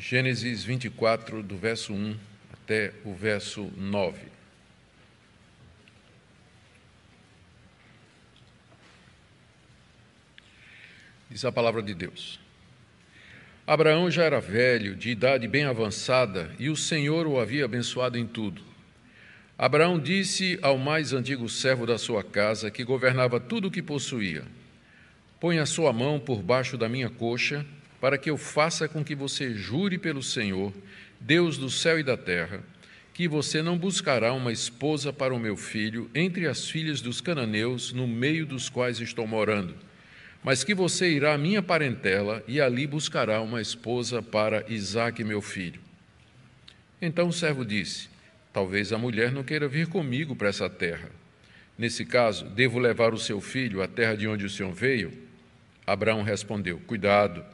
Gênesis 24, do verso 1 até o verso 9. Diz a palavra de Deus. Abraão já era velho, de idade bem avançada, e o Senhor o havia abençoado em tudo. Abraão disse ao mais antigo servo da sua casa, que governava tudo o que possuía: Põe a sua mão por baixo da minha coxa, para que eu faça com que você jure pelo Senhor, Deus do céu e da terra, que você não buscará uma esposa para o meu filho entre as filhas dos cananeus, no meio dos quais estou morando mas que você irá à minha parentela e ali buscará uma esposa para Isaque, meu filho. Então o servo disse: Talvez a mulher não queira vir comigo para essa terra. Nesse caso, devo levar o seu filho à terra de onde o senhor veio? Abraão respondeu: Cuidado,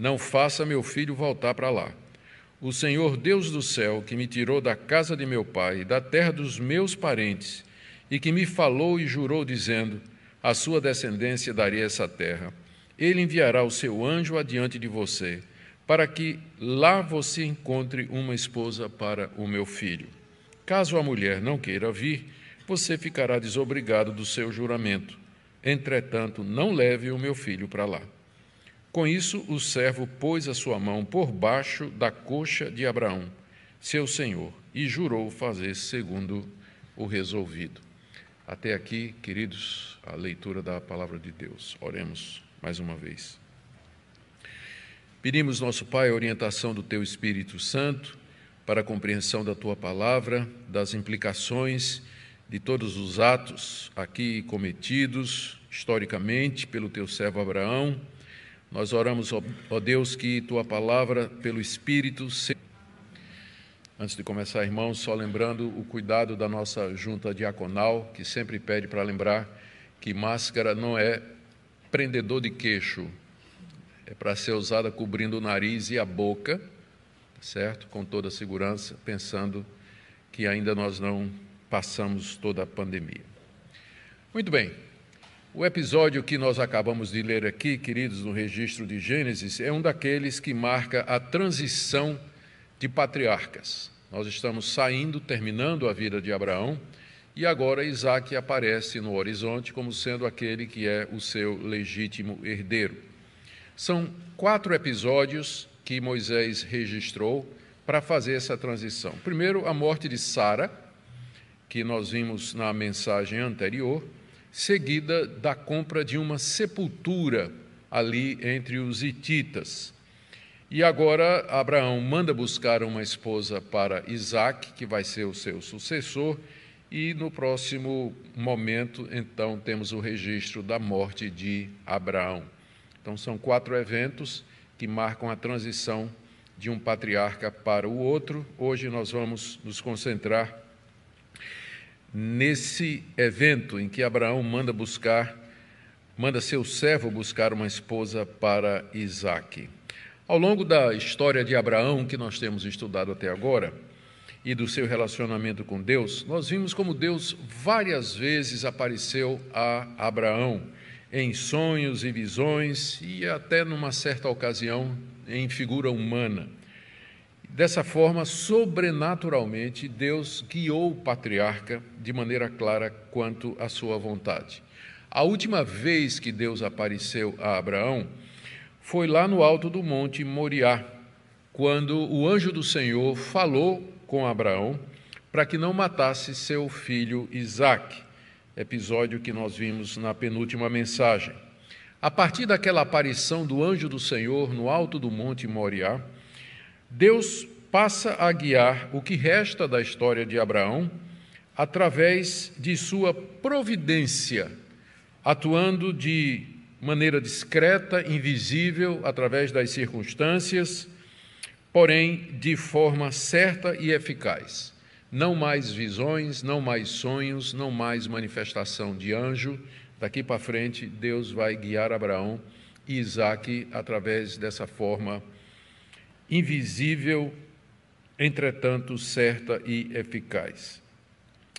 não faça meu filho voltar para lá. O Senhor Deus do céu, que me tirou da casa de meu pai, da terra dos meus parentes, e que me falou e jurou, dizendo: a sua descendência daria essa terra. Ele enviará o seu anjo adiante de você, para que lá você encontre uma esposa para o meu filho. Caso a mulher não queira vir, você ficará desobrigado do seu juramento. Entretanto, não leve o meu filho para lá. Com isso, o servo pôs a sua mão por baixo da coxa de Abraão, seu senhor, e jurou fazer segundo o resolvido. Até aqui, queridos, a leitura da palavra de Deus. Oremos mais uma vez. Pedimos, nosso Pai, a orientação do Teu Espírito Santo para a compreensão da Tua palavra, das implicações de todos os atos aqui cometidos historicamente pelo Teu servo Abraão. Nós oramos, ó Deus, que Tua palavra, pelo Espírito, seja Antes de começar, irmãos, só lembrando o cuidado da nossa junta diaconal, que sempre pede para lembrar que máscara não é prendedor de queixo, é para ser usada cobrindo o nariz e a boca, certo? Com toda segurança, pensando que ainda nós não passamos toda a pandemia. Muito bem. O episódio que nós acabamos de ler aqui, queridos, no registro de Gênesis, é um daqueles que marca a transição de patriarcas. Nós estamos saindo, terminando a vida de Abraão, e agora Isaac aparece no horizonte como sendo aquele que é o seu legítimo herdeiro. São quatro episódios que Moisés registrou para fazer essa transição. Primeiro, a morte de Sara, que nós vimos na mensagem anterior, seguida da compra de uma sepultura ali entre os hititas. E agora Abraão manda buscar uma esposa para Isaac, que vai ser o seu sucessor, e no próximo momento, então, temos o registro da morte de Abraão. Então, são quatro eventos que marcam a transição de um patriarca para o outro. Hoje nós vamos nos concentrar nesse evento em que Abraão manda buscar, manda seu servo buscar uma esposa para Isaque. Ao longo da história de Abraão, que nós temos estudado até agora, e do seu relacionamento com Deus, nós vimos como Deus várias vezes apareceu a Abraão em sonhos e visões e até numa certa ocasião em figura humana. Dessa forma, sobrenaturalmente, Deus guiou o patriarca de maneira clara quanto à sua vontade. A última vez que Deus apareceu a Abraão foi lá no alto do monte Moriá, quando o anjo do Senhor falou com Abraão para que não matasse seu filho Isaque, episódio que nós vimos na penúltima mensagem. A partir daquela aparição do anjo do Senhor no alto do monte Moriá, Deus passa a guiar o que resta da história de Abraão através de sua providência, atuando de maneira discreta, invisível, através das circunstâncias, porém de forma certa e eficaz. Não mais visões, não mais sonhos, não mais manifestação de anjo. Daqui para frente, Deus vai guiar Abraão e Isaac através dessa forma invisível, entretanto certa e eficaz.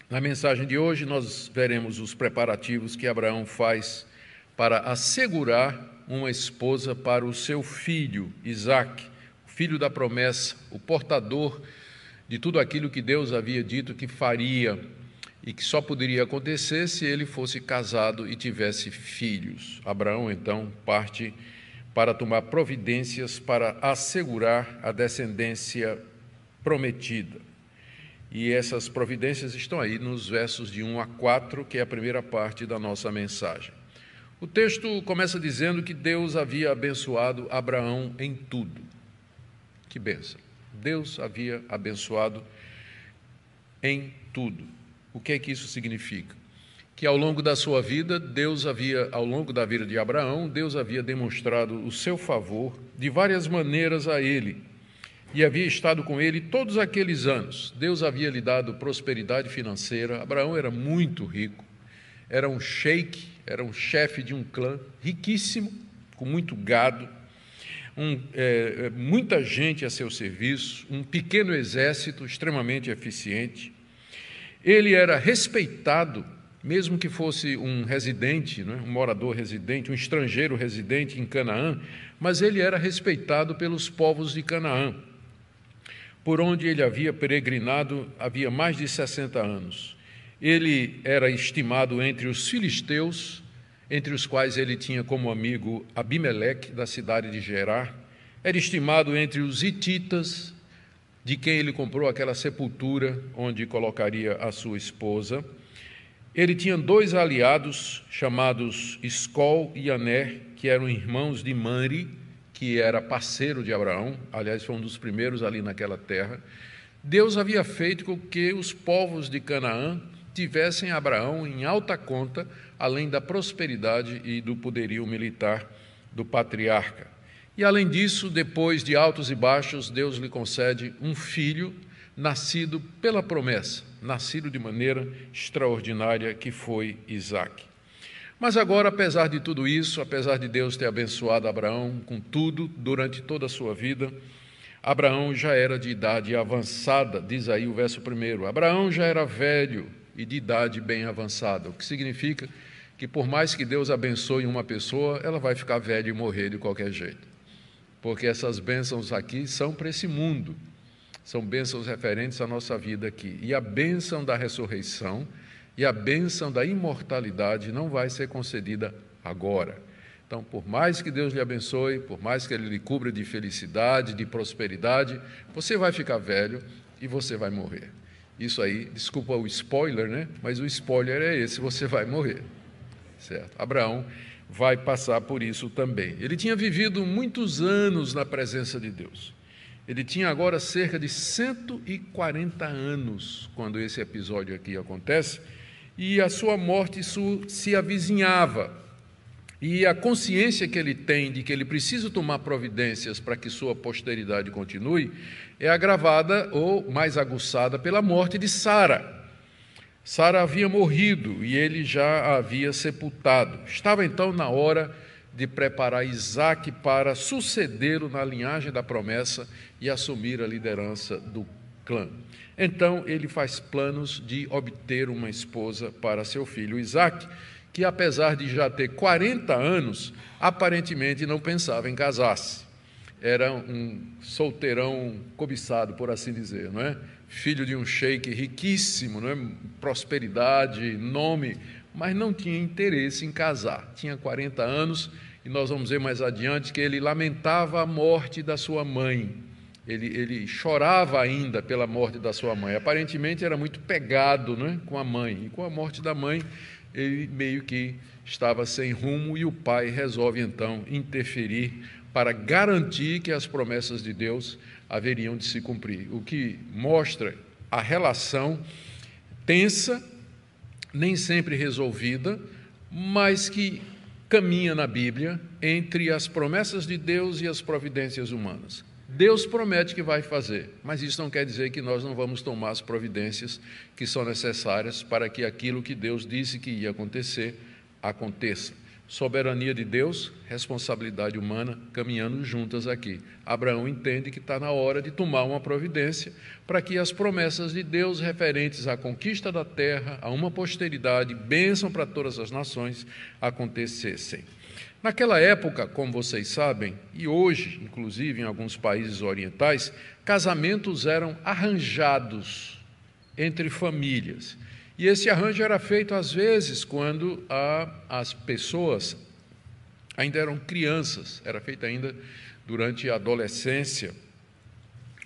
Na mensagem de hoje, nós veremos os preparativos que Abraão faz para assegurar uma esposa para o seu filho, Isaac, filho da promessa, o portador de tudo aquilo que Deus havia dito que faria e que só poderia acontecer se ele fosse casado e tivesse filhos. Abraão então parte para tomar providências para assegurar a descendência prometida. E essas providências estão aí nos versos de 1 a 4, que é a primeira parte da nossa mensagem. O texto começa dizendo que Deus havia abençoado Abraão em tudo. Que benção! Deus havia abençoado em tudo. O que é que isso significa? Que ao longo da sua vida, Deus havia, ao longo da vida de Abraão, Deus havia demonstrado o seu favor de várias maneiras a ele e havia estado com ele todos aqueles anos. Deus havia lhe dado prosperidade financeira. Abraão era muito rico, era um sheik, era um chefe de um clã riquíssimo, com muito gado, um, é, é muita gente a seu serviço, um pequeno exército extremamente eficiente. Ele era respeitado, mesmo que fosse um residente, é? um morador residente, um estrangeiro residente em Canaã, mas ele era respeitado pelos povos de Canaã, por onde ele havia peregrinado havia mais de 60 anos. Ele era estimado entre os filisteus, entre os quais ele tinha como amigo Abimeleque, da cidade de Gerar, era estimado entre os hititas, de quem ele comprou aquela sepultura onde colocaria a sua esposa. Ele tinha dois aliados chamados Escol e Aner, que eram irmãos de Mari, que era parceiro de Abraão, aliás, foi um dos primeiros ali naquela terra. Deus havia feito com que os povos de Canaã tivessem Abraão em alta conta, além da prosperidade e do poderio militar do patriarca. E além disso, depois de altos e baixos, Deus lhe concede um filho nascido pela promessa, nascido de maneira extraordinária, que foi Isaac. Mas agora, apesar de tudo isso, apesar de Deus ter abençoado Abraão com tudo durante toda a sua vida, Abraão já era de idade avançada, diz aí o verso primeiro. Abraão já era velho e de idade bem avançada, o que significa que por mais que Deus abençoe uma pessoa, ela vai ficar velha e morrer de qualquer jeito porque essas bênçãos aqui são para esse mundo, são bênçãos referentes à nossa vida aqui. E a bênção da ressurreição e a bênção da imortalidade não vai ser concedida agora. Então, por mais que Deus lhe abençoe, por mais que Ele lhe cubra de felicidade, de prosperidade, você vai ficar velho e você vai morrer. Isso aí, desculpa o spoiler, né? Mas o spoiler é esse: você vai morrer. Certo? Abraão vai passar por isso também. Ele tinha vivido muitos anos na presença de Deus. Ele tinha agora cerca de 140 anos quando esse episódio aqui acontece, e a sua morte se avizinhava. E a consciência que ele tem de que ele precisa tomar providências para que sua posteridade continue é agravada ou mais aguçada pela morte de Sara. Sara havia morrido e ele já a havia sepultado. Estava então na hora de preparar Isaac para sucedê-lo na linhagem da promessa e assumir a liderança do clã. Então ele faz planos de obter uma esposa para seu filho Isaac, que apesar de já ter 40 anos, aparentemente não pensava em casar-se. Era um solteirão cobiçado, por assim dizer, não é? filho de um sheik riquíssimo, não é? prosperidade, nome, mas não tinha interesse em casar. Tinha 40 anos e nós vamos ver mais adiante que ele lamentava a morte da sua mãe. Ele, ele chorava ainda pela morte da sua mãe. Aparentemente era muito pegado é? com a mãe. E com a morte da mãe, ele meio que estava sem rumo e o pai resolve então interferir para garantir que as promessas de Deus haveriam de se cumprir, o que mostra a relação tensa, nem sempre resolvida, mas que caminha na Bíblia entre as promessas de Deus e as providências humanas. Deus promete que vai fazer, mas isso não quer dizer que nós não vamos tomar as providências que são necessárias para que aquilo que Deus disse que ia acontecer aconteça soberania de Deus, responsabilidade humana, caminhando juntas aqui. Abraão entende que está na hora de tomar uma providência para que as promessas de Deus referentes à conquista da terra, a uma posteridade, bênção para todas as nações, acontecessem. Naquela época, como vocês sabem, e hoje, inclusive em alguns países orientais, casamentos eram arranjados entre famílias. E esse arranjo era feito às vezes quando a, as pessoas ainda eram crianças, era feito ainda durante a adolescência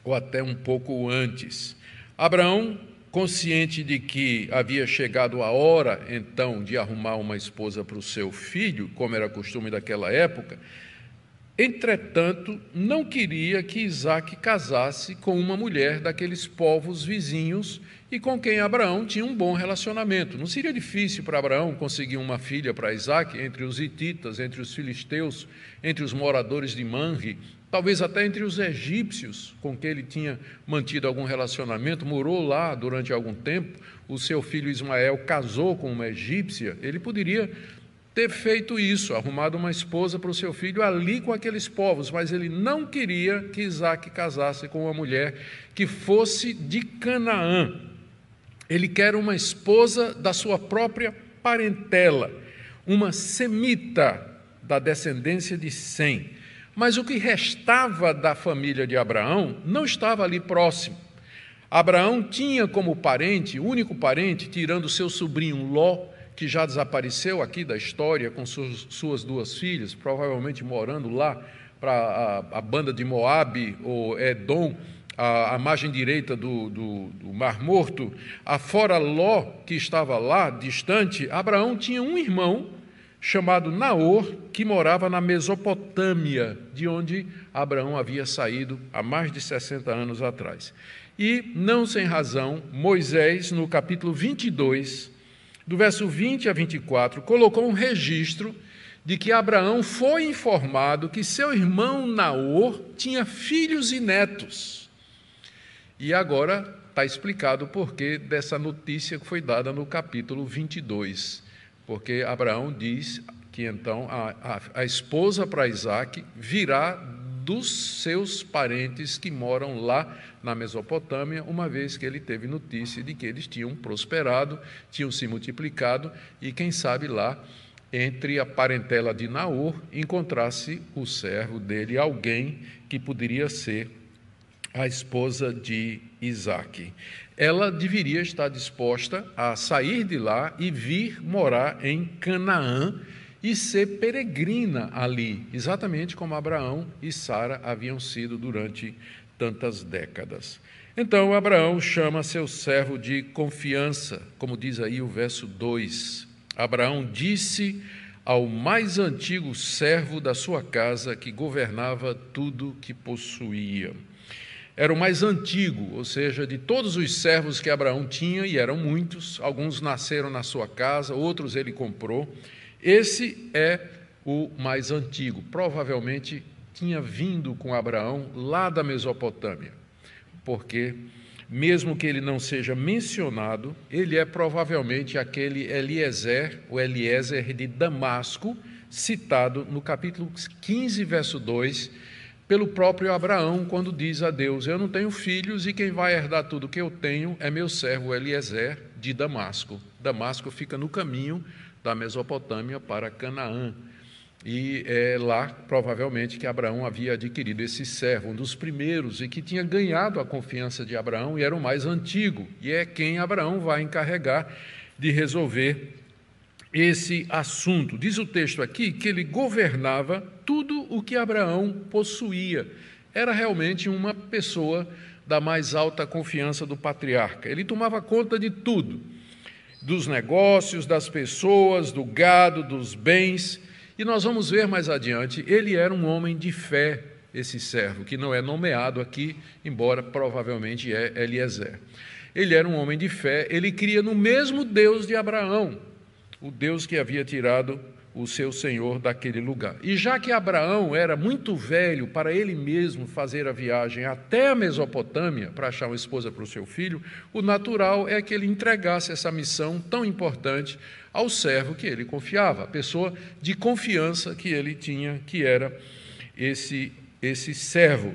ou até um pouco antes. Abraão, consciente de que havia chegado a hora então de arrumar uma esposa para o seu filho, como era costume daquela época, Entretanto, não queria que Isaac casasse com uma mulher daqueles povos vizinhos e com quem Abraão tinha um bom relacionamento. Não seria difícil para Abraão conseguir uma filha para Isaac entre os hititas, entre os filisteus, entre os moradores de Manre, talvez até entre os egípcios com quem ele tinha mantido algum relacionamento, morou lá durante algum tempo. O seu filho Ismael casou com uma egípcia. Ele poderia ter feito isso, arrumado uma esposa para o seu filho ali com aqueles povos, mas ele não queria que Isaac casasse com uma mulher que fosse de Canaã. Ele quer uma esposa da sua própria parentela, uma semita da descendência de Sem. Mas o que restava da família de Abraão não estava ali próximo. Abraão tinha como parente, único parente, tirando seu sobrinho Ló, que já desapareceu aqui da história com suas, duas filhas, provavelmente morando lá para a, a, banda de Moabe ou Edom, a, a margem direita do, do, do, Mar Morto, afora Ló, que estava lá, distante, Abraão tinha um irmão chamado Naor, que morava na Mesopotâmia, de onde Abraão havia saído há mais de 60 anos atrás. E, não sem razão, Moisés, no capítulo 22, do verso 20 a 24, colocou um registro de que Abraão foi informado que seu irmão Naor tinha filhos e netos. E agora está explicado o porquê dessa notícia que foi dada no capítulo 22. Porque Abraão diz que então a, a, a esposa para Isaac virá dos seus parentes que moram lá na Mesopotâmia, uma vez que ele teve notícia de que eles tinham prosperado, tinham se multiplicado e, quem sabe, lá entre a parentela de Naor encontrasse o servo dele, alguém que poderia ser a esposa de Isaac. Ela deveria estar disposta a sair de lá e vir morar em Canaã e ser peregrina ali, exatamente como Abraão e Sara haviam sido durante tantas décadas. Então Abraão chama seu servo de confiança, como diz aí o verso 2. Abraão disse ao mais antigo servo da sua casa que governava tudo que possuía. Era o mais antigo, ou seja, de todos os servos que Abraão tinha, e eram muitos, alguns nasceram na sua casa, outros ele comprou. Esse é o mais antigo, provavelmente tinha vindo com Abraão lá da Mesopotâmia, porque, mesmo que ele não seja mencionado, ele é provavelmente aquele Eliezer, o Eliezer de Damasco, citado no capítulo 15, verso 2, pelo próprio Abraão, quando diz a Deus: Eu não tenho filhos e quem vai herdar tudo que eu tenho é meu servo Eliezer de Damasco. Damasco fica no caminho da Mesopotâmia para Canaã. E é lá, provavelmente, que Abraão havia adquirido esse servo, um dos primeiros, e que tinha ganhado a confiança de Abraão e era o mais antigo, e é quem Abraão vai encarregar de resolver esse assunto. Diz o texto aqui que ele governava tudo o que Abraão possuía. Era realmente uma pessoa da mais alta confiança do patriarca. Ele tomava conta de tudo dos negócios, das pessoas, do gado, dos bens. E nós vamos ver mais adiante, ele era um homem de fé, esse servo, que não é nomeado aqui, embora provavelmente é Eliezer. Ele era um homem de fé, ele cria no mesmo Deus de Abraão, o Deus que havia tirado o seu senhor daquele lugar. E já que Abraão era muito velho para ele mesmo fazer a viagem até a Mesopotâmia para achar uma esposa para o seu filho, o natural é que ele entregasse essa missão tão importante ao servo que ele confiava, a pessoa de confiança que ele tinha, que era esse esse servo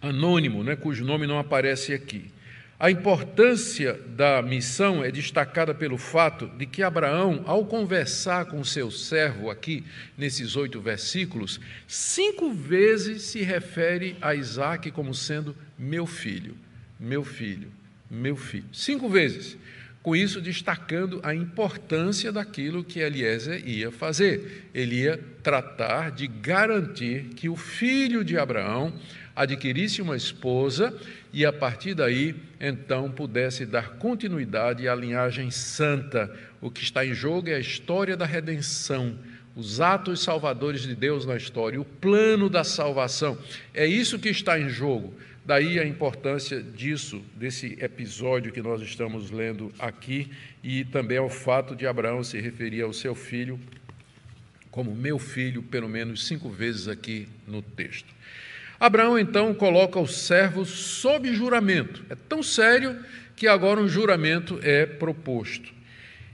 anônimo, né, cujo nome não aparece aqui. A importância da missão é destacada pelo fato de que Abraão, ao conversar com seu servo aqui, nesses oito versículos, cinco vezes se refere a Isaac como sendo meu filho, meu filho, meu filho. Cinco vezes. Com isso, destacando a importância daquilo que Eliezer ia fazer. Ele ia tratar de garantir que o filho de Abraão adquirisse uma esposa e a partir daí, então, pudesse dar continuidade à linhagem santa. O que está em jogo é a história da redenção, os atos salvadores de Deus na história, o plano da salvação. É isso que está em jogo. Daí a importância disso, desse episódio que nós estamos lendo aqui, e também ao fato de Abraão se referir ao seu filho como meu filho, pelo menos cinco vezes aqui no texto. Abraão então coloca o servo sob juramento. É tão sério que agora um juramento é proposto.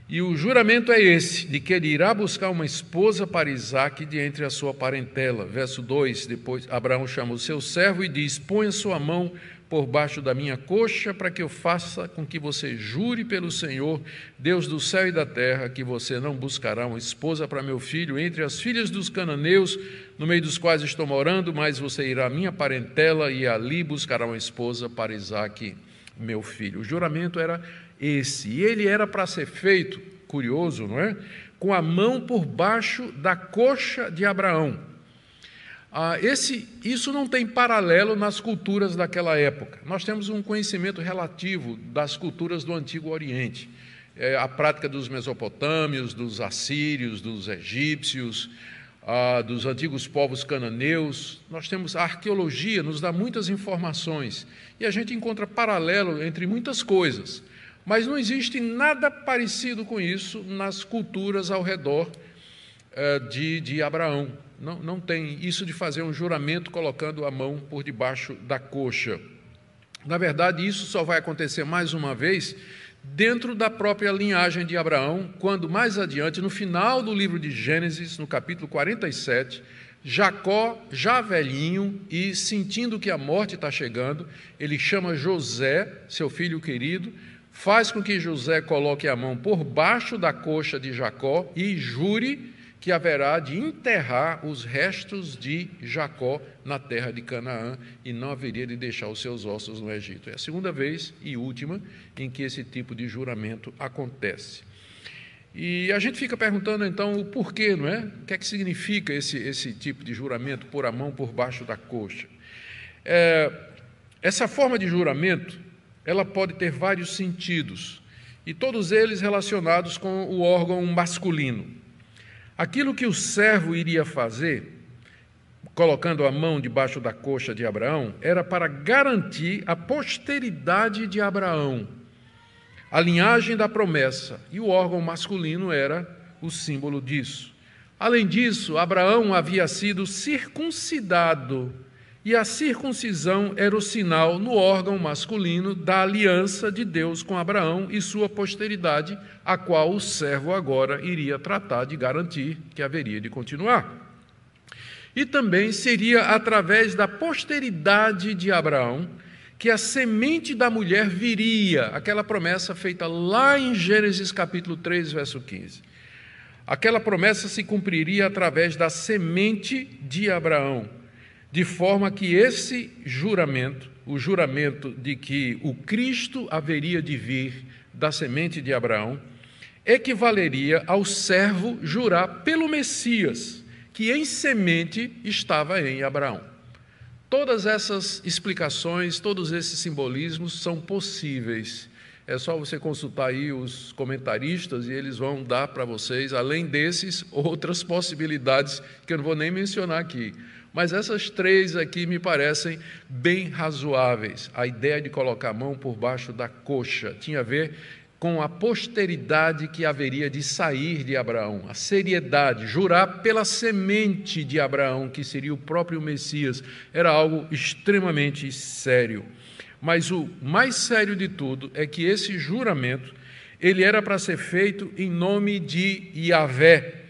E o juramento é esse, de que ele irá buscar uma esposa para Isaac de entre a sua parentela. Verso 2, depois Abraão chama o seu servo e diz, põe a sua mão por baixo da minha coxa, para que eu faça com que você jure pelo Senhor, Deus do céu e da terra, que você não buscará uma esposa para meu filho entre as filhas dos cananeus, no meio dos quais estou morando, mas você irá à minha parentela e ali buscará uma esposa para Isaque, meu filho. O juramento era esse, e ele era para ser feito, curioso, não é? Com a mão por baixo da coxa de Abraão. Ah, esse, isso não tem paralelo nas culturas daquela época. Nós temos um conhecimento relativo das culturas do Antigo Oriente. É, a prática dos mesopotâmios, dos assírios, dos egípcios, ah, dos antigos povos cananeus. Nós temos a arqueologia, nos dá muitas informações. E a gente encontra paralelo entre muitas coisas. Mas não existe nada parecido com isso nas culturas ao redor eh, de, de Abraão. Não, não tem isso de fazer um juramento colocando a mão por debaixo da coxa. Na verdade, isso só vai acontecer mais uma vez dentro da própria linhagem de Abraão, quando mais adiante, no final do livro de Gênesis, no capítulo 47, Jacó, já velhinho e sentindo que a morte está chegando, ele chama José, seu filho querido, faz com que José coloque a mão por baixo da coxa de Jacó e jure que haverá de enterrar os restos de Jacó na terra de Canaã e não haveria de deixar os seus ossos no Egito. É a segunda vez e última em que esse tipo de juramento acontece. E a gente fica perguntando então o porquê, não é? O que é que significa esse, esse tipo de juramento, pôr a mão por baixo da coxa? É, essa forma de juramento, ela pode ter vários sentidos, e todos eles relacionados com o órgão masculino. Aquilo que o servo iria fazer, colocando a mão debaixo da coxa de Abraão, era para garantir a posteridade de Abraão, a linhagem da promessa, e o órgão masculino era o símbolo disso. Além disso, Abraão havia sido circuncidado, e a circuncisão era o sinal no órgão masculino da aliança de Deus com Abraão e sua posteridade, a qual o servo agora iria tratar de garantir que haveria de continuar. E também seria através da posteridade de Abraão que a semente da mulher viria, aquela promessa feita lá em Gênesis capítulo 3, verso 15. Aquela promessa se cumpriria através da semente de Abraão, de forma que esse juramento, o juramento de que o Cristo haveria de vir da semente de Abraão, equivaleria ao servo jurar pelo Messias, que em semente estava em Abraão. Todas essas explicações, todos esses simbolismos são possíveis. É só você consultar aí os comentaristas e eles vão dar para vocês, além desses, outras possibilidades que eu não vou nem mencionar aqui. Mas essas três aqui me parecem bem razoáveis. A ideia de colocar a mão por baixo da coxa tinha a ver com a posteridade que haveria de sair de Abraão, a seriedade, jurar pela semente de Abraão, que seria o próprio Messias, era algo extremamente sério. Mas o mais sério de tudo é que esse juramento, ele era para ser feito em nome de Yahvé,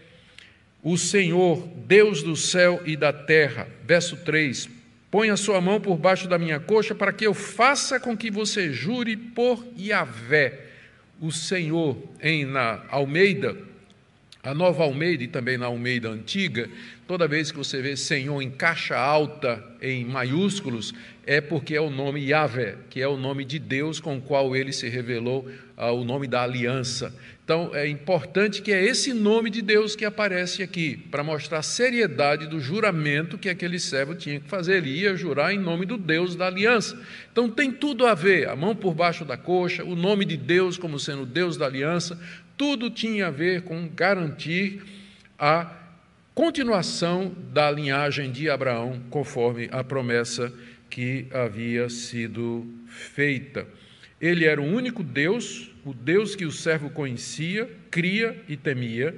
o Senhor, Deus do céu e da terra. Verso 3: Põe a sua mão por baixo da minha coxa para que eu faça com que você jure por Yahvé, o Senhor, em na Almeida, a nova Almeida e também na Almeida antiga, toda vez que você vê Senhor em caixa alta, em maiúsculos, é porque é o nome Yahvé, que é o nome de Deus com o qual ele se revelou, ah, o nome da aliança. Então é importante que é esse nome de Deus que aparece aqui, para mostrar a seriedade do juramento que aquele servo tinha que fazer. Ele ia jurar em nome do Deus da aliança. Então tem tudo a ver, a mão por baixo da coxa, o nome de Deus como sendo Deus da aliança, tudo tinha a ver com garantir a continuação da linhagem de Abraão, conforme a promessa que havia sido feita. Ele era o único Deus, o Deus que o servo conhecia, cria e temia,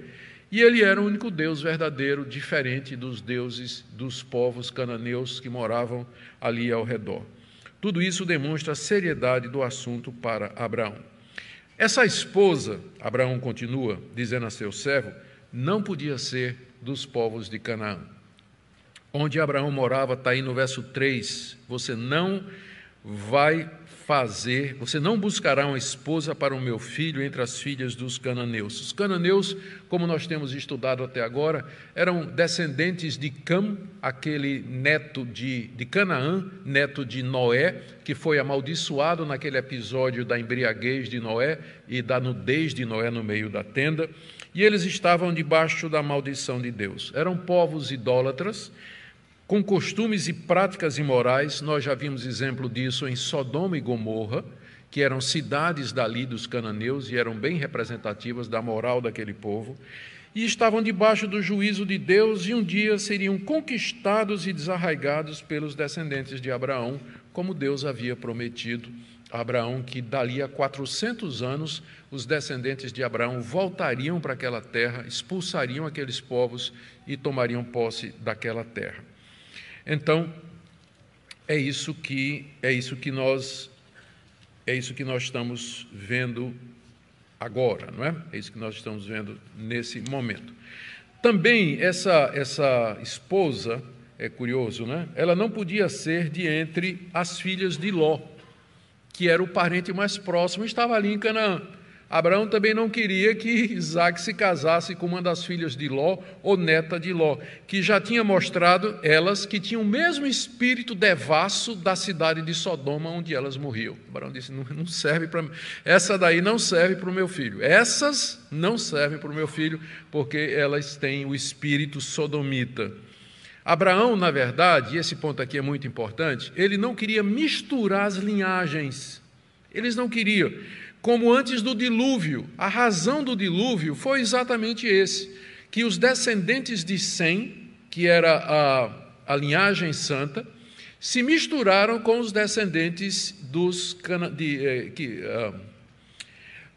e ele era o único Deus verdadeiro, diferente dos deuses dos povos cananeus que moravam ali ao redor. Tudo isso demonstra a seriedade do assunto para Abraão. Essa esposa, Abraão continua dizendo a seu servo, não podia ser dos povos de Canaã. Onde Abraão morava, está aí no verso 3. Você não vai fazer, você não buscará uma esposa para o meu filho entre as filhas dos cananeus. Os cananeus, como nós temos estudado até agora, eram descendentes de Cam, aquele neto de, de Canaã, neto de Noé, que foi amaldiçoado naquele episódio da embriaguez de Noé e da nudez de Noé no meio da tenda. E eles estavam debaixo da maldição de Deus. Eram povos idólatras com costumes e práticas imorais, nós já vimos exemplo disso em Sodoma e Gomorra, que eram cidades dali dos cananeus e eram bem representativas da moral daquele povo, e estavam debaixo do juízo de Deus e um dia seriam conquistados e desarraigados pelos descendentes de Abraão, como Deus havia prometido a Abraão que dali a 400 anos os descendentes de Abraão voltariam para aquela terra, expulsariam aqueles povos e tomariam posse daquela terra. Então, é isso que é isso que nós é isso que nós estamos vendo agora, não é? É isso que nós estamos vendo nesse momento. Também essa essa esposa é curioso, né? Ela não podia ser de entre as filhas de Ló, que era o parente mais próximo, estava ali em Canaã. Abraão também não queria que Isaac se casasse com uma das filhas de Ló ou neta de Ló, que já tinha mostrado elas que tinham o mesmo espírito devasso da cidade de Sodoma, onde elas morriam. Abraão disse: não, não serve para essa daí não serve para o meu filho. Essas não servem para o meu filho, porque elas têm o espírito sodomita. Abraão, na verdade, e esse ponto aqui é muito importante, ele não queria misturar as linhagens. Eles não queriam como antes do dilúvio. A razão do dilúvio foi exatamente esse, que os descendentes de Sem, que era a, a linhagem santa, se misturaram com os descendentes dos de, eh, que, uh,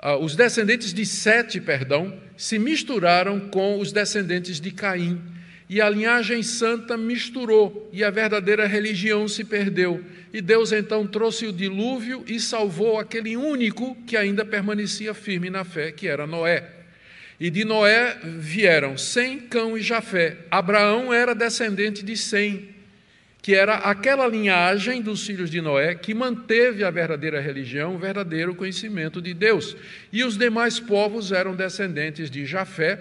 uh, os descendentes de Sete, perdão, se misturaram com os descendentes de Caim e a linhagem santa misturou e a verdadeira religião se perdeu. E Deus então trouxe o dilúvio e salvou aquele único que ainda permanecia firme na fé, que era Noé. E de Noé vieram Sem, Cão e Jafé. Abraão era descendente de Sem, que era aquela linhagem dos filhos de Noé que manteve a verdadeira religião, o verdadeiro conhecimento de Deus. E os demais povos eram descendentes de Jafé,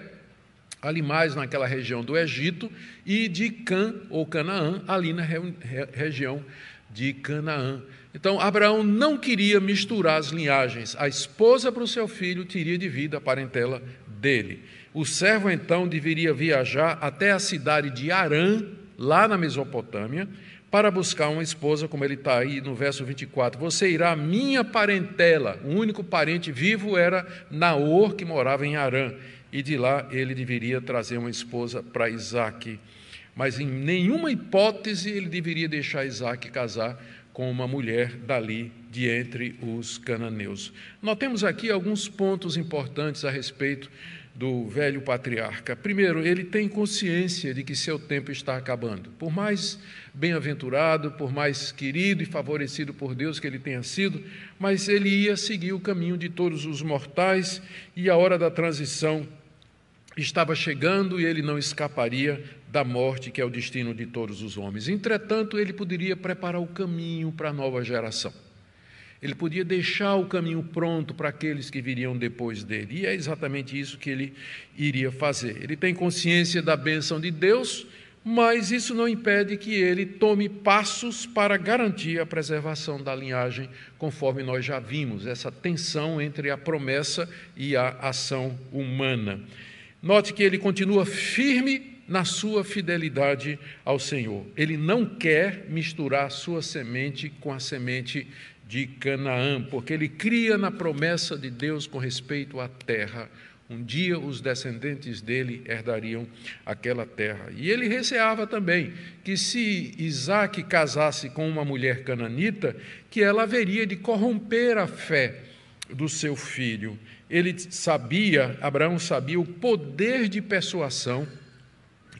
ali mais naquela região do Egito, e de Cã ou Canaã, ali na re região de Canaã. Então, Abraão não queria misturar as linhagens. A esposa para o seu filho teria de vida a parentela dele. O servo, então, deveria viajar até a cidade de Arã, lá na Mesopotâmia, para buscar uma esposa, como ele está aí no verso 24. Você irá, minha parentela. O único parente vivo era Naor, que morava em Arã. E de lá ele deveria trazer uma esposa para Isaac mas em nenhuma hipótese ele deveria deixar Isaac casar com uma mulher dali de entre os cananeus. Nós temos aqui alguns pontos importantes a respeito do velho patriarca. Primeiro, ele tem consciência de que seu tempo está acabando. Por mais bem-aventurado, por mais querido e favorecido por Deus que ele tenha sido, mas ele ia seguir o caminho de todos os mortais e a hora da transição estava chegando e ele não escaparia da morte, que é o destino de todos os homens. Entretanto, ele poderia preparar o caminho para a nova geração. Ele podia deixar o caminho pronto para aqueles que viriam depois dele. E é exatamente isso que ele iria fazer. Ele tem consciência da bênção de Deus, mas isso não impede que ele tome passos para garantir a preservação da linhagem, conforme nós já vimos, essa tensão entre a promessa e a ação humana. Note que ele continua firme na sua fidelidade ao Senhor. Ele não quer misturar sua semente com a semente de Canaã, porque ele cria na promessa de Deus com respeito à terra. Um dia os descendentes dele herdariam aquela terra. E ele receava também que se Isaac casasse com uma mulher cananita, que ela haveria de corromper a fé do seu filho. Ele sabia, Abraão sabia, o poder de persuasão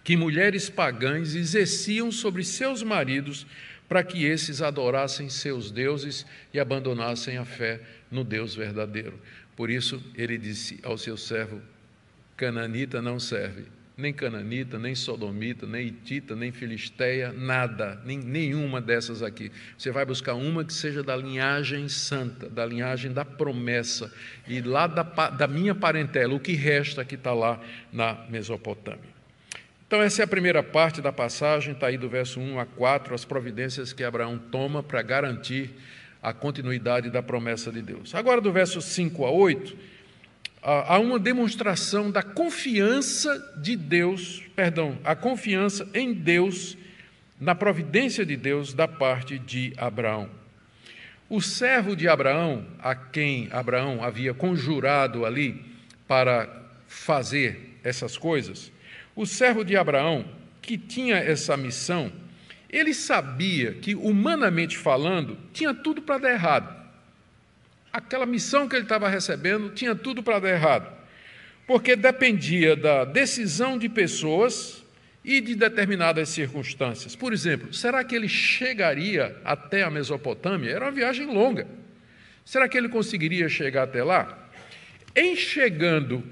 que mulheres pagãs exerciam sobre seus maridos para que esses adorassem seus deuses e abandonassem a fé no Deus verdadeiro. Por isso, ele disse ao seu servo: Cananita não serve, nem cananita, nem sodomita, nem hitita, nem filisteia, nada, nem, nenhuma dessas aqui. Você vai buscar uma que seja da linhagem santa, da linhagem da promessa, e lá da, da minha parentela, o que resta que está lá na Mesopotâmia. Então, essa é a primeira parte da passagem, está aí do verso 1 a 4, as providências que Abraão toma para garantir a continuidade da promessa de Deus. Agora, do verso 5 a 8, há uma demonstração da confiança de Deus, perdão, a confiança em Deus, na providência de Deus da parte de Abraão. O servo de Abraão, a quem Abraão havia conjurado ali para fazer essas coisas, o servo de Abraão, que tinha essa missão, ele sabia que, humanamente falando, tinha tudo para dar errado. Aquela missão que ele estava recebendo tinha tudo para dar errado, porque dependia da decisão de pessoas e de determinadas circunstâncias. Por exemplo, será que ele chegaria até a Mesopotâmia? Era uma viagem longa. Será que ele conseguiria chegar até lá? Em chegando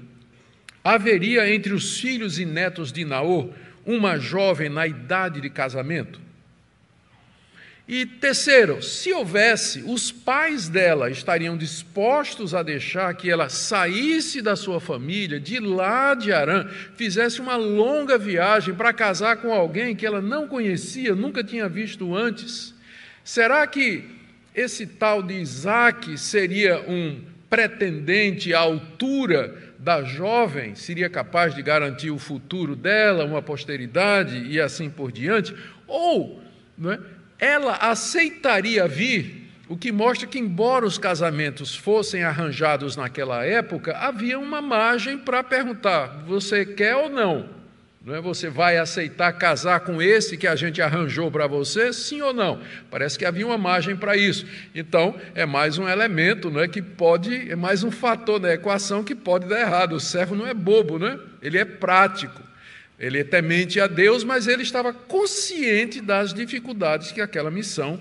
haveria entre os filhos e netos de Naor uma jovem na idade de casamento? E terceiro, se houvesse, os pais dela estariam dispostos a deixar que ela saísse da sua família, de lá de Arã, fizesse uma longa viagem para casar com alguém que ela não conhecia, nunca tinha visto antes? Será que esse tal de Isaac seria um pretendente à altura da jovem seria capaz de garantir o futuro dela, uma posteridade e assim por diante, ou é, ela aceitaria vir, o que mostra que, embora os casamentos fossem arranjados naquela época, havia uma margem para perguntar: você quer ou não? Não é você vai aceitar casar com esse que a gente arranjou para você, sim ou não? Parece que havia uma margem para isso. Então, é mais um elemento, não é que pode, é mais um fator da equação que pode dar errado. O servo não é bobo, né? Ele é prático. Ele é temente a Deus, mas ele estava consciente das dificuldades que aquela missão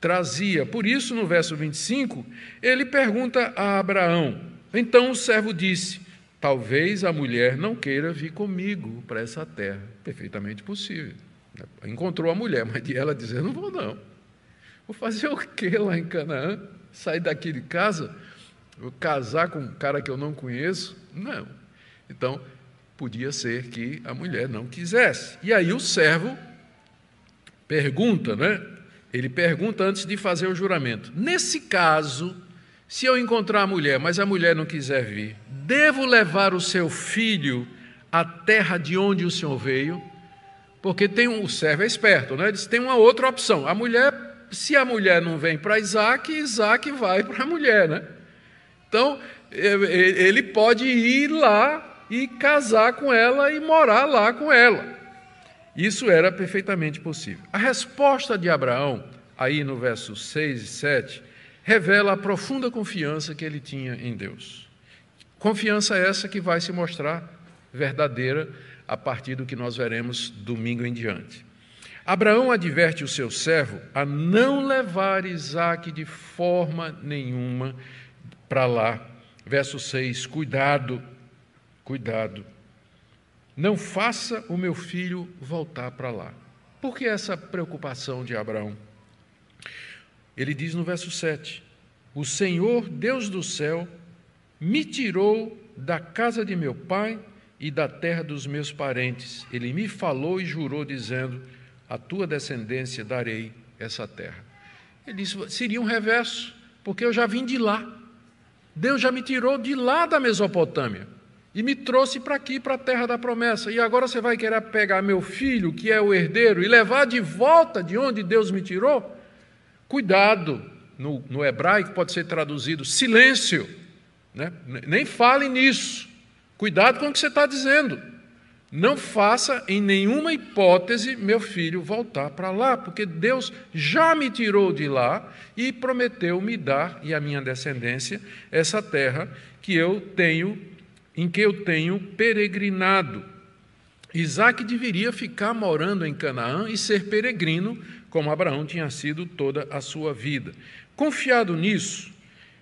trazia. Por isso, no verso 25, ele pergunta a Abraão. Então o servo disse: Talvez a mulher não queira vir comigo para essa terra. Perfeitamente possível. Encontrou a mulher, mas de ela dizer: Não vou, não. Vou fazer o que lá em Canaã? Sair daqui de casa? Vou casar com um cara que eu não conheço? Não. Então, podia ser que a mulher não quisesse. E aí o servo pergunta, né? Ele pergunta antes de fazer o juramento. Nesse caso, se eu encontrar a mulher, mas a mulher não quiser vir, devo levar o seu filho à terra de onde o senhor veio? Porque tem um, o servo é esperto, né? Ele tem uma outra opção. A mulher, se a mulher não vem para Isaac, Isaac vai para a mulher, né? Então, ele pode ir lá e casar com ela e morar lá com ela. Isso era perfeitamente possível. A resposta de Abraão, aí no verso 6 e 7, revela a profunda confiança que ele tinha em Deus. Confiança essa que vai se mostrar verdadeira a partir do que nós veremos domingo em diante. Abraão adverte o seu servo a não levar Isaac de forma nenhuma para lá. Verso 6: Cuidado, cuidado. não faça o meu filho voltar para lá. Por que essa preocupação de Abraão? Ele diz no verso 7: O Senhor, Deus do céu, me tirou da casa de meu pai e da terra dos meus parentes. Ele me falou e jurou, dizendo: A tua descendência darei essa terra. Ele disse: seria um reverso, porque eu já vim de lá. Deus já me tirou de lá da Mesopotâmia e me trouxe para aqui, para a terra da promessa. E agora você vai querer pegar meu filho, que é o herdeiro, e levar de volta de onde Deus me tirou? Cuidado, no, no hebraico pode ser traduzido silêncio, né? nem fale nisso. Cuidado com o que você está dizendo. Não faça em nenhuma hipótese meu filho voltar para lá, porque Deus já me tirou de lá e prometeu me dar e a minha descendência essa terra que eu tenho em que eu tenho peregrinado. Isaac deveria ficar morando em Canaã e ser peregrino, como Abraão tinha sido toda a sua vida. Confiado nisso,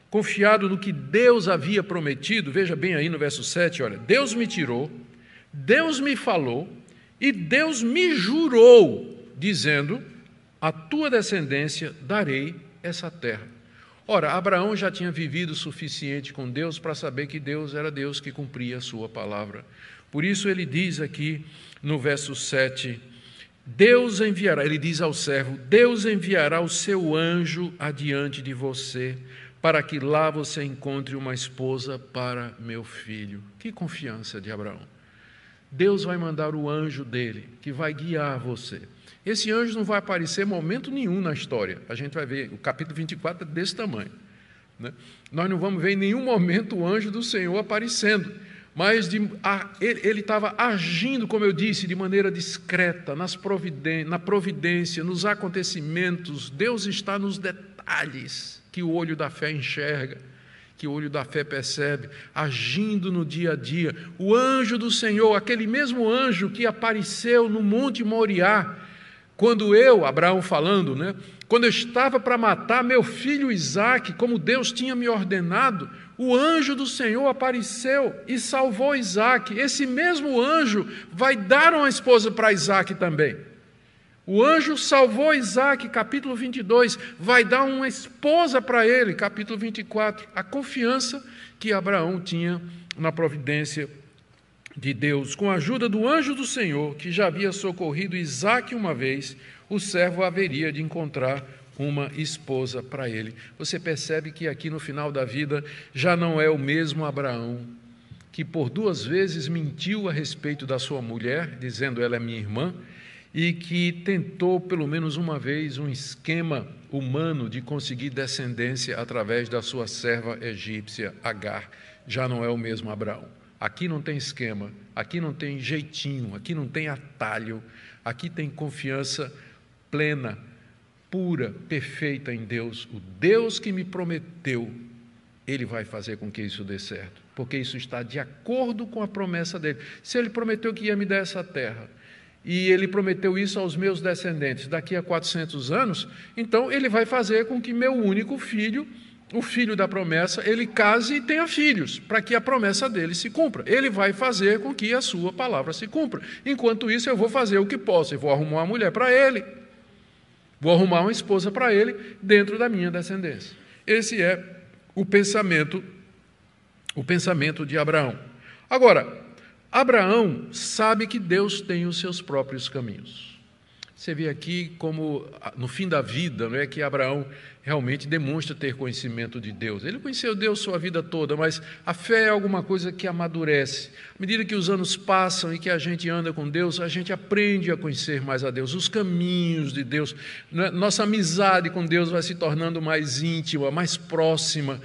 confiado no que Deus havia prometido, veja bem aí no verso 7, olha, Deus me tirou, Deus me falou e Deus me jurou, dizendo: A tua descendência darei essa terra. Ora, Abraão já tinha vivido o suficiente com Deus para saber que Deus era Deus que cumpria a sua palavra. Por isso ele diz aqui no verso 7, Deus enviará, ele diz ao servo: Deus enviará o seu anjo adiante de você, para que lá você encontre uma esposa para meu filho. Que confiança de Abraão. Deus vai mandar o anjo dele, que vai guiar você. Esse anjo não vai aparecer momento nenhum na história. A gente vai ver, o capítulo 24 é desse tamanho. Né? Nós não vamos ver em nenhum momento o anjo do Senhor aparecendo mas de, a, ele estava agindo, como eu disse, de maneira discreta, nas na providência, nos acontecimentos. Deus está nos detalhes que o olho da fé enxerga, que o olho da fé percebe, agindo no dia a dia. O anjo do Senhor, aquele mesmo anjo que apareceu no Monte Moriá, quando eu, Abraão falando, né, quando eu estava para matar meu filho Isaque, como Deus tinha me ordenado, o anjo do Senhor apareceu e salvou Isaac. Esse mesmo anjo vai dar uma esposa para Isaac também. O anjo salvou Isaac, capítulo 22, vai dar uma esposa para ele, capítulo 24. A confiança que Abraão tinha na providência de Deus. Com a ajuda do anjo do Senhor, que já havia socorrido Isaac uma vez, o servo haveria de encontrar uma esposa para ele. Você percebe que aqui no final da vida já não é o mesmo Abraão que por duas vezes mentiu a respeito da sua mulher, dizendo ela é minha irmã, e que tentou pelo menos uma vez um esquema humano de conseguir descendência através da sua serva egípcia Agar. Já não é o mesmo Abraão. Aqui não tem esquema, aqui não tem jeitinho, aqui não tem atalho, aqui tem confiança plena pura, perfeita em Deus, o Deus que me prometeu, ele vai fazer com que isso dê certo, porque isso está de acordo com a promessa dele. Se ele prometeu que ia me dar essa terra, e ele prometeu isso aos meus descendentes daqui a 400 anos, então ele vai fazer com que meu único filho, o filho da promessa, ele case e tenha filhos, para que a promessa dele se cumpra. Ele vai fazer com que a sua palavra se cumpra. Enquanto isso, eu vou fazer o que posso, eu vou arrumar uma mulher para ele Vou arrumar uma esposa para ele dentro da minha descendência. Esse é o pensamento, o pensamento de Abraão. Agora, Abraão sabe que Deus tem os seus próprios caminhos. Você vê aqui como no fim da vida, não é que Abraão realmente demonstra ter conhecimento de Deus. Ele conheceu Deus sua vida toda, mas a fé é alguma coisa que amadurece. À medida que os anos passam e que a gente anda com Deus, a gente aprende a conhecer mais a Deus, os caminhos de Deus. Né? Nossa amizade com Deus vai se tornando mais íntima, mais próxima.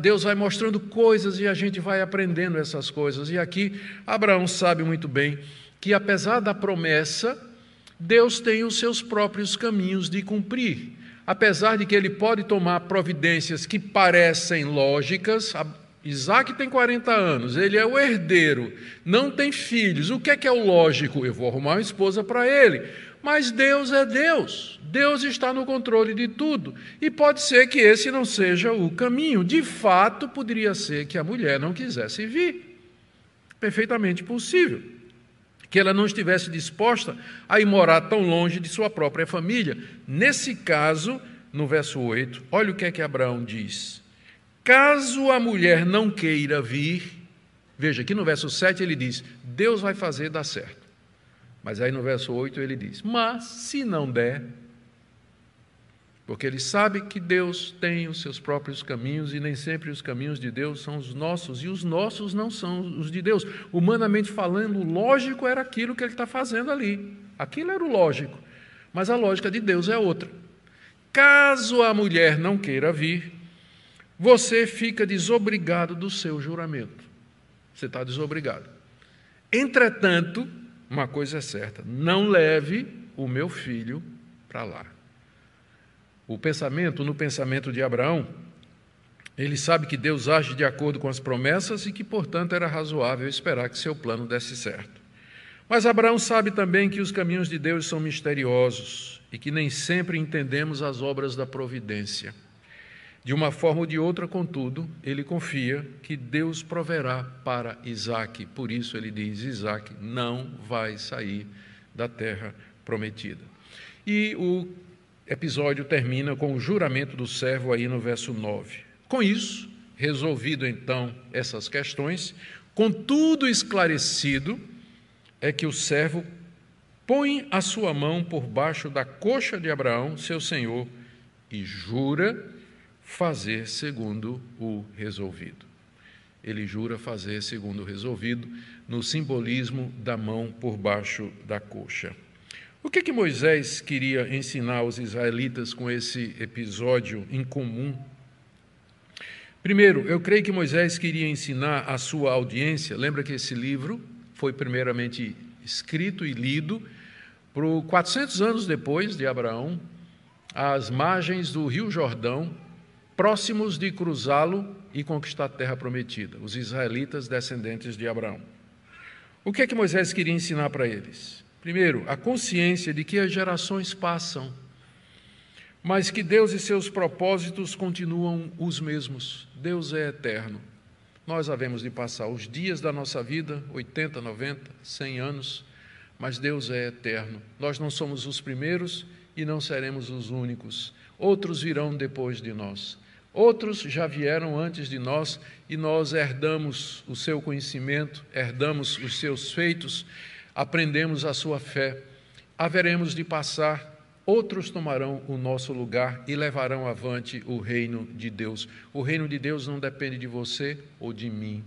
Deus vai mostrando coisas e a gente vai aprendendo essas coisas. E aqui Abraão sabe muito bem que apesar da promessa, Deus tem os seus próprios caminhos de cumprir apesar de que ele pode tomar providências que parecem lógicas, Isaac tem 40 anos, ele é o herdeiro, não tem filhos. O que é que é o lógico? Eu vou arrumar uma esposa para ele. Mas Deus é Deus, Deus está no controle de tudo. E pode ser que esse não seja o caminho. De fato, poderia ser que a mulher não quisesse vir. Perfeitamente possível. Que ela não estivesse disposta a ir morar tão longe de sua própria família. Nesse caso, no verso 8, olha o que é que Abraão diz: Caso a mulher não queira vir, veja, aqui no verso 7 ele diz: Deus vai fazer dar certo. Mas aí no verso 8 ele diz: Mas se não der, porque ele sabe que Deus tem os seus próprios caminhos e nem sempre os caminhos de Deus são os nossos, e os nossos não são os de Deus. Humanamente falando, o lógico era aquilo que ele está fazendo ali. Aquilo era o lógico. Mas a lógica de Deus é outra. Caso a mulher não queira vir, você fica desobrigado do seu juramento. Você está desobrigado. Entretanto, uma coisa é certa: não leve o meu filho para lá o pensamento, no pensamento de Abraão, ele sabe que Deus age de acordo com as promessas e que, portanto, era razoável esperar que seu plano desse certo. Mas Abraão sabe também que os caminhos de Deus são misteriosos e que nem sempre entendemos as obras da providência. De uma forma ou de outra, contudo, ele confia que Deus proverá para Isaac. Por isso ele diz: Isaac não vai sair da terra prometida. E o episódio termina com o juramento do servo aí no verso 9. Com isso, resolvido então essas questões, com tudo esclarecido, é que o servo põe a sua mão por baixo da coxa de Abraão, seu senhor, e jura fazer segundo o resolvido. Ele jura fazer segundo o resolvido, no simbolismo da mão por baixo da coxa. O que, que Moisés queria ensinar aos israelitas com esse episódio incomum? Primeiro, eu creio que Moisés queria ensinar a sua audiência. Lembra que esse livro foi primeiramente escrito e lido por 400 anos depois de Abraão, às margens do Rio Jordão, próximos de cruzá-lo e conquistar a terra prometida, os israelitas descendentes de Abraão. O que é que Moisés queria ensinar para eles? Primeiro, a consciência de que as gerações passam, mas que Deus e seus propósitos continuam os mesmos. Deus é eterno. Nós havemos de passar os dias da nossa vida, 80, 90, 100 anos, mas Deus é eterno. Nós não somos os primeiros e não seremos os únicos. Outros virão depois de nós. Outros já vieram antes de nós e nós herdamos o seu conhecimento, herdamos os seus feitos aprendemos a sua fé, haveremos de passar, outros tomarão o nosso lugar e levarão avante o reino de Deus. O reino de Deus não depende de você ou de mim.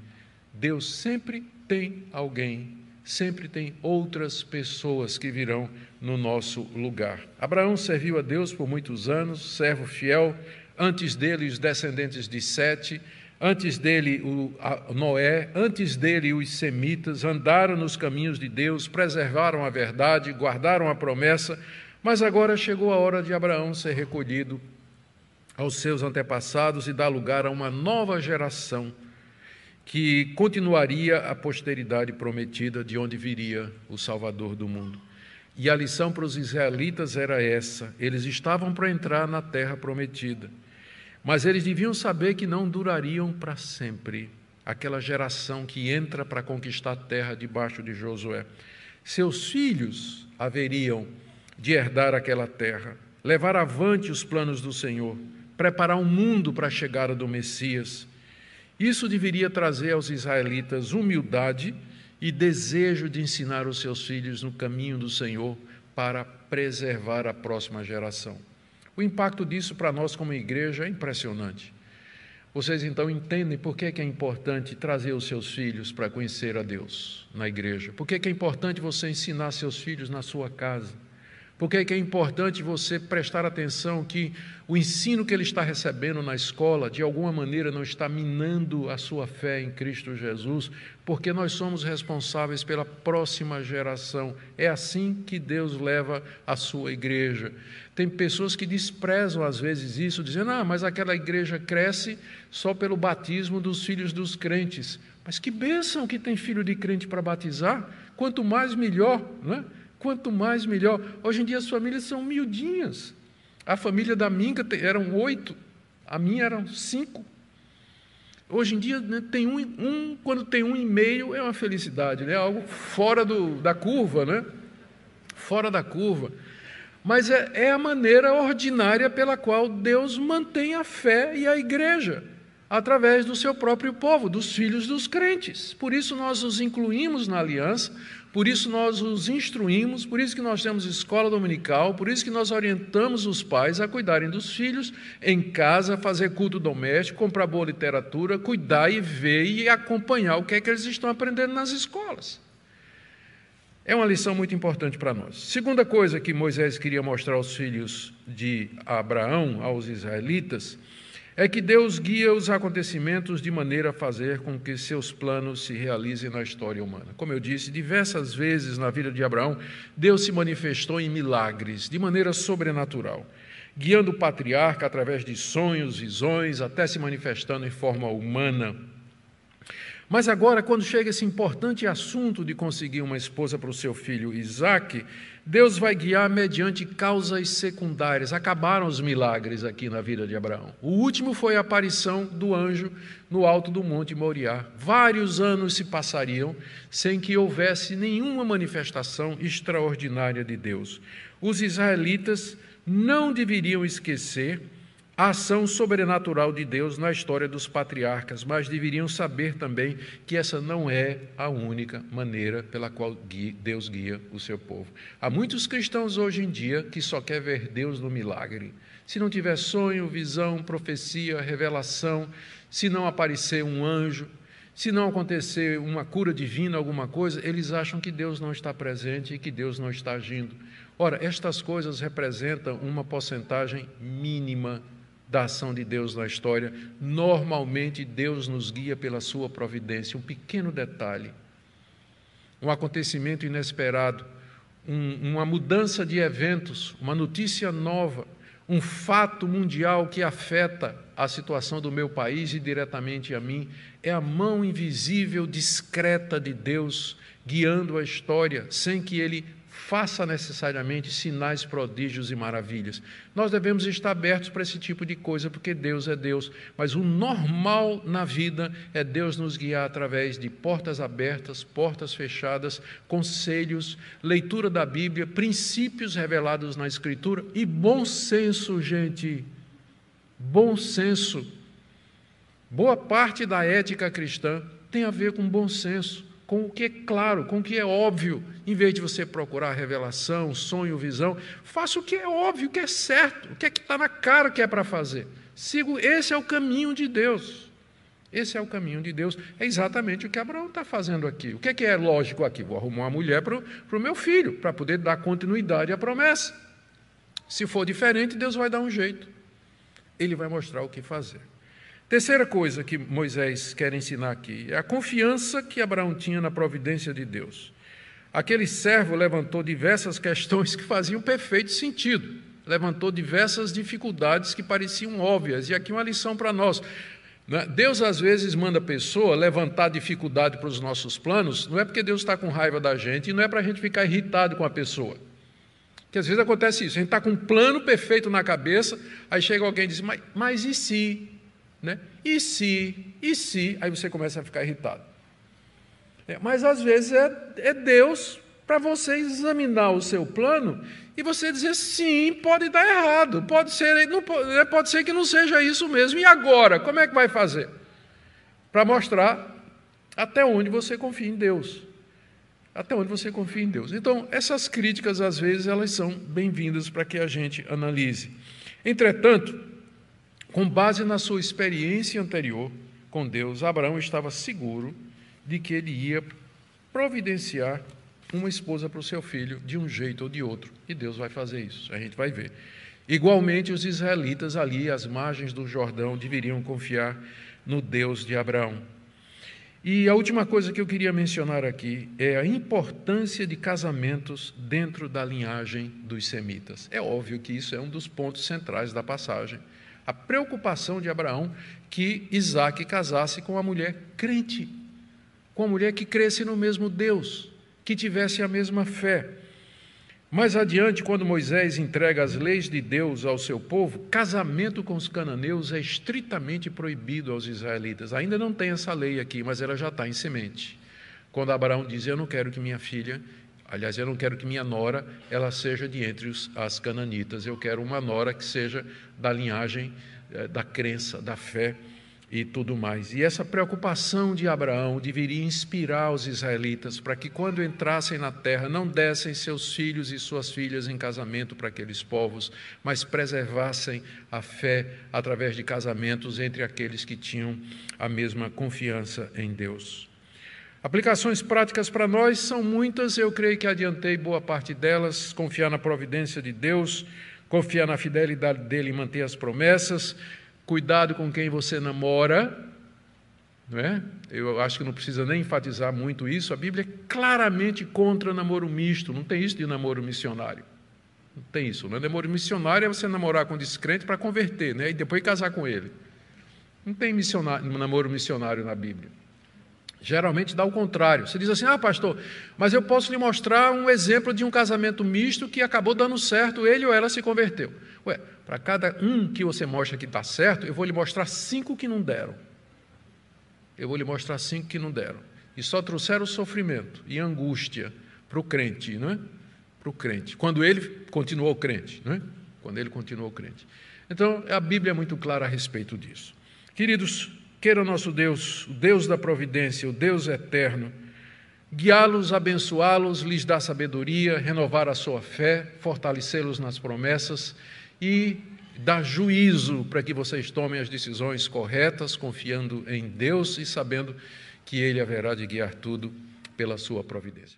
Deus sempre tem alguém, sempre tem outras pessoas que virão no nosso lugar. Abraão serviu a Deus por muitos anos, servo fiel, antes dele os descendentes de Sete, Antes dele, o Noé, antes dele, os semitas andaram nos caminhos de Deus, preservaram a verdade, guardaram a promessa, mas agora chegou a hora de Abraão ser recolhido aos seus antepassados e dar lugar a uma nova geração que continuaria a posteridade prometida de onde viria o Salvador do mundo. E a lição para os israelitas era essa: eles estavam para entrar na terra prometida. Mas eles deviam saber que não durariam para sempre aquela geração que entra para conquistar a terra debaixo de Josué. Seus filhos haveriam de herdar aquela terra, levar avante os planos do Senhor, preparar um mundo para a chegada do Messias. Isso deveria trazer aos israelitas humildade e desejo de ensinar os seus filhos no caminho do Senhor para preservar a próxima geração. O impacto disso para nós como igreja é impressionante. Vocês então entendem por que é importante trazer os seus filhos para conhecer a Deus na igreja? Por que é importante você ensinar seus filhos na sua casa? Por que é importante você prestar atenção que o ensino que ele está recebendo na escola, de alguma maneira, não está minando a sua fé em Cristo Jesus, porque nós somos responsáveis pela próxima geração. É assim que Deus leva a sua igreja. Tem pessoas que desprezam às vezes isso, dizendo: ah, mas aquela igreja cresce só pelo batismo dos filhos dos crentes. Mas que bênção que tem filho de crente para batizar, quanto mais melhor, não é? Quanto mais melhor. Hoje em dia as famílias são miudinhas. A família da Minca eram oito, a minha eram cinco. Hoje em dia, né, tem um, um, quando tem um e meio, é uma felicidade, né? algo fora do, da curva, né? fora da curva. Mas é, é a maneira ordinária pela qual Deus mantém a fé e a igreja, através do seu próprio povo, dos filhos dos crentes. Por isso nós os incluímos na aliança, por isso nós os instruímos, por isso que nós temos escola dominical, por isso que nós orientamos os pais a cuidarem dos filhos em casa, fazer culto doméstico, comprar boa literatura, cuidar e ver e acompanhar o que é que eles estão aprendendo nas escolas. É uma lição muito importante para nós. Segunda coisa que Moisés queria mostrar aos filhos de Abraão, aos israelitas, é que Deus guia os acontecimentos de maneira a fazer com que seus planos se realizem na história humana. Como eu disse, diversas vezes na vida de Abraão, Deus se manifestou em milagres, de maneira sobrenatural, guiando o patriarca através de sonhos, visões, até se manifestando em forma humana. Mas agora, quando chega esse importante assunto de conseguir uma esposa para o seu filho Isaac, Deus vai guiar mediante causas secundárias. Acabaram os milagres aqui na vida de Abraão. O último foi a aparição do anjo no alto do Monte Moriá. Vários anos se passariam sem que houvesse nenhuma manifestação extraordinária de Deus. Os israelitas não deveriam esquecer a ação sobrenatural de Deus na história dos patriarcas, mas deveriam saber também que essa não é a única maneira pela qual Deus guia o seu povo. Há muitos cristãos hoje em dia que só quer ver Deus no milagre. Se não tiver sonho, visão, profecia, revelação, se não aparecer um anjo, se não acontecer uma cura divina, alguma coisa, eles acham que Deus não está presente e que Deus não está agindo. Ora, estas coisas representam uma porcentagem mínima da ação de Deus na história. Normalmente, Deus nos guia pela sua providência. Um pequeno detalhe, um acontecimento inesperado, um, uma mudança de eventos, uma notícia nova, um fato mundial que afeta a situação do meu país e diretamente a mim, é a mão invisível, discreta de Deus guiando a história, sem que Ele faça necessariamente sinais, prodígios e maravilhas. Nós devemos estar abertos para esse tipo de coisa, porque Deus é Deus. Mas o normal na vida é Deus nos guiar através de portas abertas, portas fechadas, conselhos, leitura da Bíblia, princípios revelados na Escritura e bom senso, gente. Bom senso. Boa parte da ética cristã tem a ver com bom senso com o que é claro, com o que é óbvio, em vez de você procurar revelação, sonho, visão, faça o que é óbvio, o que é certo, o que é que está na cara que é para fazer. Sigo, esse é o caminho de Deus. Esse é o caminho de Deus. É exatamente o que Abraão está fazendo aqui. O que é, que é lógico aqui? Vou arrumar uma mulher para o meu filho, para poder dar continuidade à promessa. Se for diferente, Deus vai dar um jeito. Ele vai mostrar o que fazer. Terceira coisa que Moisés quer ensinar aqui é a confiança que Abraão tinha na providência de Deus. Aquele servo levantou diversas questões que faziam perfeito sentido, levantou diversas dificuldades que pareciam óbvias, e aqui uma lição para nós. Né? Deus às vezes manda a pessoa levantar dificuldade para os nossos planos, não é porque Deus está com raiva da gente e não é para a gente ficar irritado com a pessoa. Porque às vezes acontece isso, a gente está com um plano perfeito na cabeça, aí chega alguém e diz, mas, mas e se? Né? E se, e se, aí você começa a ficar irritado. É, mas às vezes é, é Deus para você examinar o seu plano e você dizer sim, pode dar errado, pode ser, não, né, pode ser que não seja isso mesmo. E agora, como é que vai fazer? Para mostrar até onde você confia em Deus. Até onde você confia em Deus. Então, essas críticas, às vezes, elas são bem-vindas para que a gente analise. Entretanto, com base na sua experiência anterior com Deus, Abraão estava seguro de que ele ia providenciar uma esposa para o seu filho de um jeito ou de outro. E Deus vai fazer isso, a gente vai ver. Igualmente, os israelitas ali, às margens do Jordão, deveriam confiar no Deus de Abraão. E a última coisa que eu queria mencionar aqui é a importância de casamentos dentro da linhagem dos semitas. É óbvio que isso é um dos pontos centrais da passagem a preocupação de Abraão que Isaac casasse com uma mulher crente, com uma mulher que cresce no mesmo Deus, que tivesse a mesma fé. Mais adiante, quando Moisés entrega as leis de Deus ao seu povo, casamento com os cananeus é estritamente proibido aos israelitas. Ainda não tem essa lei aqui, mas ela já está em semente. Quando Abraão diz: Eu não quero que minha filha, aliás, eu não quero que minha nora, ela seja de entre os, as cananitas, eu quero uma nora que seja da linhagem eh, da crença, da fé e tudo mais. E essa preocupação de Abraão deveria inspirar os israelitas para que, quando entrassem na terra, não dessem seus filhos e suas filhas em casamento para aqueles povos, mas preservassem a fé através de casamentos entre aqueles que tinham a mesma confiança em Deus. Aplicações práticas para nós são muitas, eu creio que adiantei boa parte delas. Confiar na providência de Deus, confiar na fidelidade dele e manter as promessas Cuidado com quem você namora, não é? Eu acho que não precisa nem enfatizar muito isso. A Bíblia é claramente contra namoro misto, não tem isso de namoro missionário. Não tem isso. Não é namoro missionário é você namorar com um descrente para converter, né? E depois casar com ele. Não tem missionário, namoro missionário na Bíblia. Geralmente dá o contrário. Você diz assim: ah, pastor, mas eu posso lhe mostrar um exemplo de um casamento misto que acabou dando certo, ele ou ela se converteu. Ué, para cada um que você mostra que está certo, eu vou lhe mostrar cinco que não deram. Eu vou lhe mostrar cinco que não deram. E só trouxeram sofrimento e angústia para o crente, não é? Para o crente. Quando ele continuou crente, não é? Quando ele continuou crente. Então, a Bíblia é muito clara a respeito disso. Queridos, queira o nosso Deus, o Deus da providência, o Deus eterno, guiá-los, abençoá-los, lhes dar sabedoria, renovar a sua fé, fortalecê-los nas promessas e dar juízo para que vocês tomem as decisões corretas, confiando em Deus e sabendo que Ele haverá de guiar tudo pela sua providência.